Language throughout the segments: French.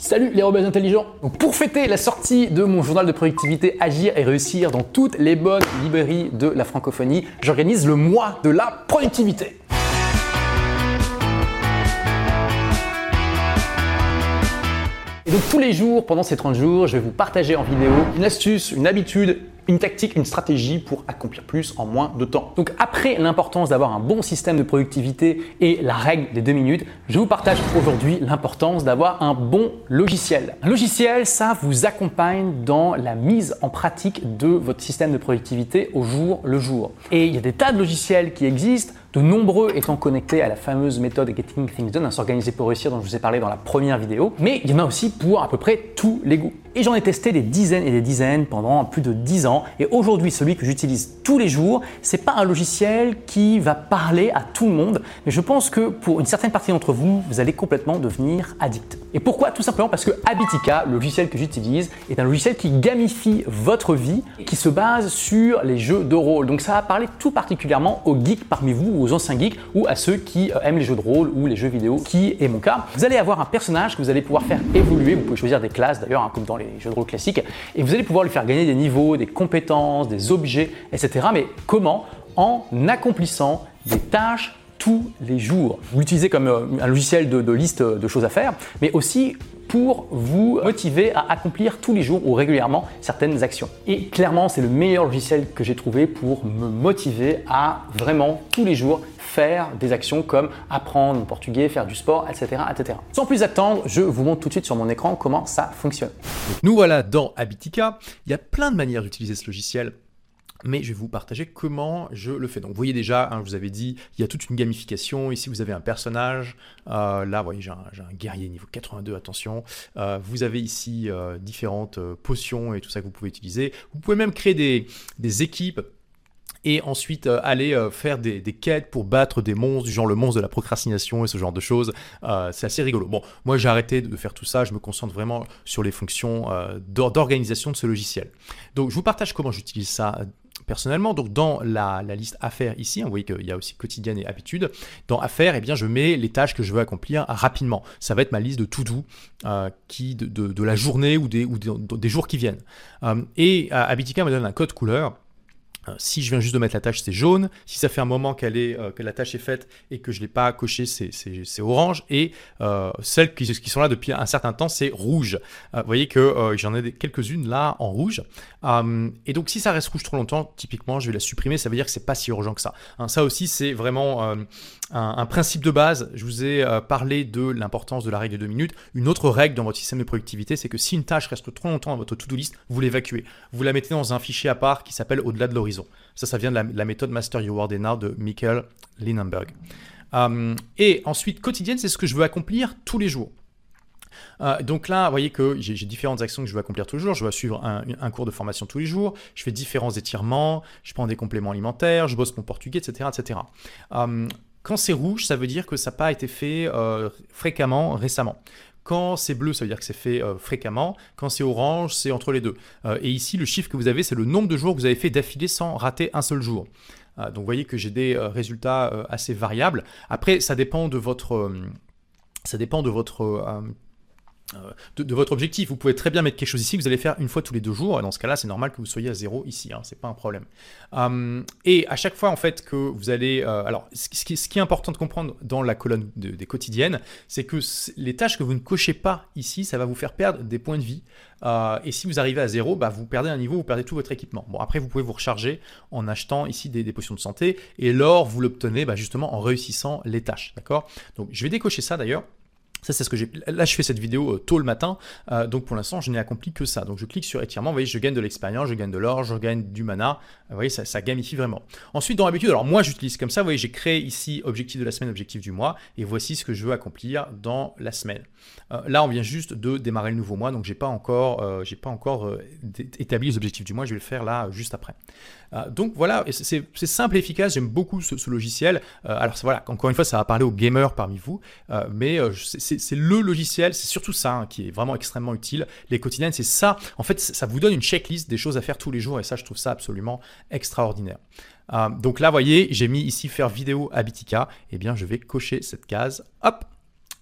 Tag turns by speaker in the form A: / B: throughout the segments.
A: Salut les rebelles intelligents pour fêter la sortie de mon journal de productivité Agir et réussir dans toutes les bonnes librairies de la francophonie, j'organise le mois de la productivité. Et donc tous les jours, pendant ces 30 jours, je vais vous partager en vidéo une astuce, une habitude, une tactique, une stratégie pour accomplir plus en moins de temps. Donc après l'importance d'avoir un bon système de productivité et la règle des deux minutes, je vous partage aujourd'hui l'importance d'avoir un bon logiciel. Un logiciel, ça vous accompagne dans la mise en pratique de votre système de productivité au jour le jour. Et il y a des tas de logiciels qui existent de nombreux étant connectés à la fameuse méthode Getting Things Done, à s'organiser pour réussir dont je vous ai parlé dans la première vidéo, mais il y en a aussi pour à peu près tous les goûts. Et j'en ai testé des dizaines et des dizaines pendant plus de 10 ans. Et aujourd'hui, celui que j'utilise tous les jours, c'est pas un logiciel qui va parler à tout le monde, mais je pense que pour une certaine partie d'entre vous, vous allez complètement devenir addict. Et pourquoi? Tout simplement parce que Habitica, le logiciel que j'utilise, est un logiciel qui gamifie votre vie, qui se base sur les jeux de rôle. Donc ça va parler tout particulièrement aux geeks parmi vous, aux anciens geeks, ou à ceux qui euh, aiment les jeux de rôle ou les jeux vidéo, qui est mon cas. Vous allez avoir un personnage que vous allez pouvoir faire évoluer. Vous pouvez choisir des classes d'ailleurs, hein, comme dans les jeux de rôle classiques, et vous allez pouvoir lui faire gagner des niveaux, des compétences, des objets, etc. Mais comment? En accomplissant des tâches tous les jours. Vous l'utilisez comme euh, un logiciel de, liste de choses à faire, mais aussi pour vous motiver à accomplir tous les jours ou régulièrement certaines actions. Et clairement, c'est le meilleur logiciel que j'ai trouvé pour me motiver à vraiment tous les jours faire des actions comme apprendre le portugais, faire du sport, etc., etc. Sans plus attendre, je vous montre tout de suite sur mon écran comment ça fonctionne.
B: nous voilà dans Habitica. Il y a plein de manières d'utiliser ce logiciel mais je vais vous partager comment je le fais. Donc vous voyez déjà, hein, je vous avais dit, il y a toute une gamification. Ici, vous avez un personnage. Euh, là, vous voyez, j'ai un, guerrier niveau 82, attention. Euh, vous avez ici euh, différentes potions et tout ça que vous pouvez utiliser. Vous pouvez même créer des, équipes et ensuite aller faire des, quêtes pour battre des monstres, du genre le monstre de la procrastination et ce genre de choses. C'est assez rigolo. Bon, moi j'ai arrêté de faire tout ça, je me concentre vraiment sur les fonctions d'organisation de ce logiciel. Donc je vous partage comment j'utilise ça personnellement. Donc dans la, liste affaires ici, hein, vous voyez qu'il y a aussi quotidien et habitude. Dans affaires, eh bien, je mets les tâches que je veux accomplir rapidement. Ça va être ma liste de to-do qui de, la journée ou des, ou des, jours qui viennent. et Habitica me donne un code couleur euh, si je viens juste de mettre la tâche, c'est jaune. Si ça fait un moment qu'elle est, euh, que la tâche est faite et que je ne l'ai pas coché, c'est orange. Et euh, celles qui, sont là depuis un certain temps, c'est rouge. vous voyez que j'en ai quelques-unes là en rouge. et donc, si ça reste rouge trop longtemps, typiquement, je vais la supprimer. Ça veut dire que c'est pas si urgent que ça. Hein, ça aussi, c'est vraiment un, principe de base. Je vous ai parlé de l'importance de la règle de deux minutes. Une autre règle dans votre système de productivité, c'est que si une tâche reste trop longtemps dans votre to-do list, vous l'évacuez. Vous la mettez dans un fichier à part qui s'appelle au-delà de l'horizon. Ça, ça vient de la, méthode Master Your Word de Michael Linenberg. Euh, et ensuite, quotidienne, c'est ce que je veux accomplir tous les jours. Euh, donc là, vous voyez que j'ai différentes actions que je veux accomplir tous les jours. Je veux suivre un, cours de formation tous les jours. Je fais différents étirements. Je prends des compléments alimentaires. Je bosse mon portugais, etc. etc. Euh, quand c'est rouge, ça veut dire que ça n'a pas été fait fréquemment récemment. Quand c'est bleu, ça veut dire que c'est fait euh, fréquemment. Quand c'est orange, c'est entre les deux. Euh, et ici, le chiffre que vous avez, c'est le nombre de jours que vous avez fait d'affilée sans rater un seul jour. Euh, donc vous voyez que j'ai des résultats assez variables. Après, ça dépend de votre... ça dépend de votre de, votre objectif. Vous pouvez très bien mettre quelque chose ici vous allez faire une fois tous les deux jours. Et dans ce cas-là, c'est normal que vous soyez à zéro ici. Hein, c'est pas un problème. Euh, et à chaque fois, en fait, que vous allez. Euh, alors, ce qui, est important de comprendre dans la colonne des quotidiennes, c'est que les tâches que vous ne cochez pas ici, ça va vous faire perdre des points de vie. et si vous arrivez à zéro, bah, vous perdez un niveau, vous perdez tout votre équipement. Bon, après, vous pouvez vous recharger en achetant ici des, potions de santé. Et l'or, vous l'obtenez bah, justement en réussissant les tâches. D'accord? Donc, je vais décocher ça d'ailleurs. C'est ce que j'ai. Là, je fais cette vidéo euh, tôt le matin, euh, donc pour l'instant, je n'ai accompli que ça. Donc, je clique sur étirement. Vous voyez, je gagne de l'expérience, je gagne de l'or, je gagne du mana. Vous voyez, ça, ça gamifie vraiment. Ensuite, dans l'habitude, alors moi, j'utilise comme ça. Vous voyez, j'ai créé ici objectif de la semaine, objectif du mois, et voici ce que je veux accomplir dans la semaine. Euh, là, on vient juste de démarrer le nouveau mois, donc j'ai pas encore, pas encore établi les objectifs du mois. Je vais le faire là juste après. donc voilà, c'est simple et efficace. J'aime beaucoup ce, logiciel. alors voilà, encore une fois, ça va parler aux gamers parmi vous, mais c'est c'est le logiciel, c'est surtout ça hein, qui est vraiment extrêmement utile. Les quotidiennes, c'est ça. En fait, ça vous donne une checklist des choses à faire tous les jours et ça, je trouve ça absolument extraordinaire. Euh, donc là, voyez, j'ai mis ici faire vidéo Habitica. Eh bien, je vais cocher cette case. Hop,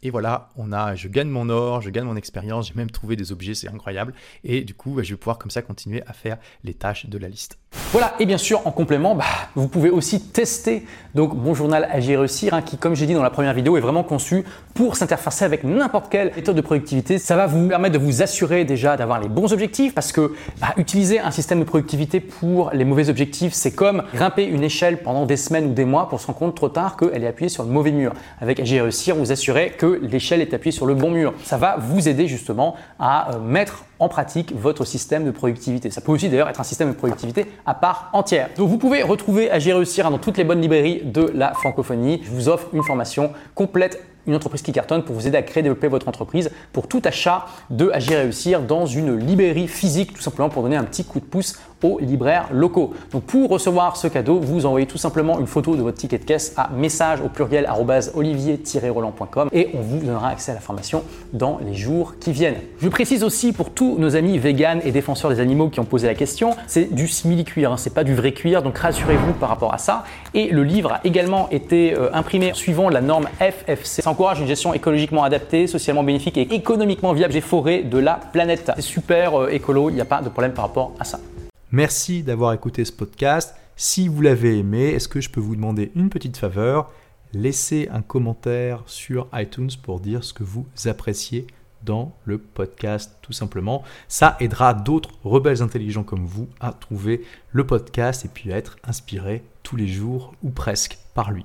C: Et voilà, on a, je gagne mon or, je gagne mon expérience, j'ai même trouvé des objets, c'est incroyable. Et du coup, bah, je vais pouvoir comme ça continuer à faire les tâches de la liste.
B: Voilà, et bien sûr, en complément, bah, vous pouvez aussi tester donc mon journal Agir Réussir, hein, qui, comme j'ai dit dans la première vidéo, est vraiment conçu pour s'interfacer avec n'importe quelle méthode de productivité. Ça va vous permettre de vous assurer déjà d'avoir les bons objectifs, parce que bah, utiliser un système de productivité pour les mauvais objectifs, c'est comme grimper une échelle pendant des semaines ou des mois pour se rendre compte trop tard qu'elle est appuyée sur le mauvais mur. Avec Agir Réussir, vous assurez que l'échelle est appuyée sur le bon mur. Ça va vous aider justement à euh, mettre en pratique votre système de productivité. Ça peut aussi d'ailleurs être un système de productivité à part entière. Donc vous pouvez retrouver Agir Réussir dans toutes les bonnes librairies de la francophonie. Je vous offre une formation complète une entreprise qui cartonne pour vous aider à créer et développer votre entreprise pour tout achat de Agir Réussir dans une librairie physique, tout simplement pour donner un petit coup de pouce aux libraires locaux. Donc pour recevoir ce cadeau, vous envoyez tout simplement une photo de votre ticket de caisse à message au pluriel olivier-roland.com et on vous donnera accès à la formation dans les jours qui viennent. Je précise aussi pour tous nos amis véganes et défenseurs des animaux qui ont posé la question, c'est du simili-cuir, hein, c'est pas du vrai cuir, donc rassurez-vous par rapport à ça. Et le livre a également été euh, imprimé suivant la norme FFC. Encourage une gestion écologiquement adaptée, socialement bénéfique et économiquement viable des forêts de la planète. C'est super euh, écolo, il n'y a pas de problème par rapport à ça.
C: Merci d'avoir écouté ce podcast. Si vous l'avez aimé, est-ce que je peux vous demander une petite faveur? Laissez un commentaire sur iTunes pour dire ce que vous appréciez dans le podcast tout simplement. Ça aidera d'autres rebelles intelligents comme vous à trouver le podcast et puis à être inspirés tous les jours ou presque par lui.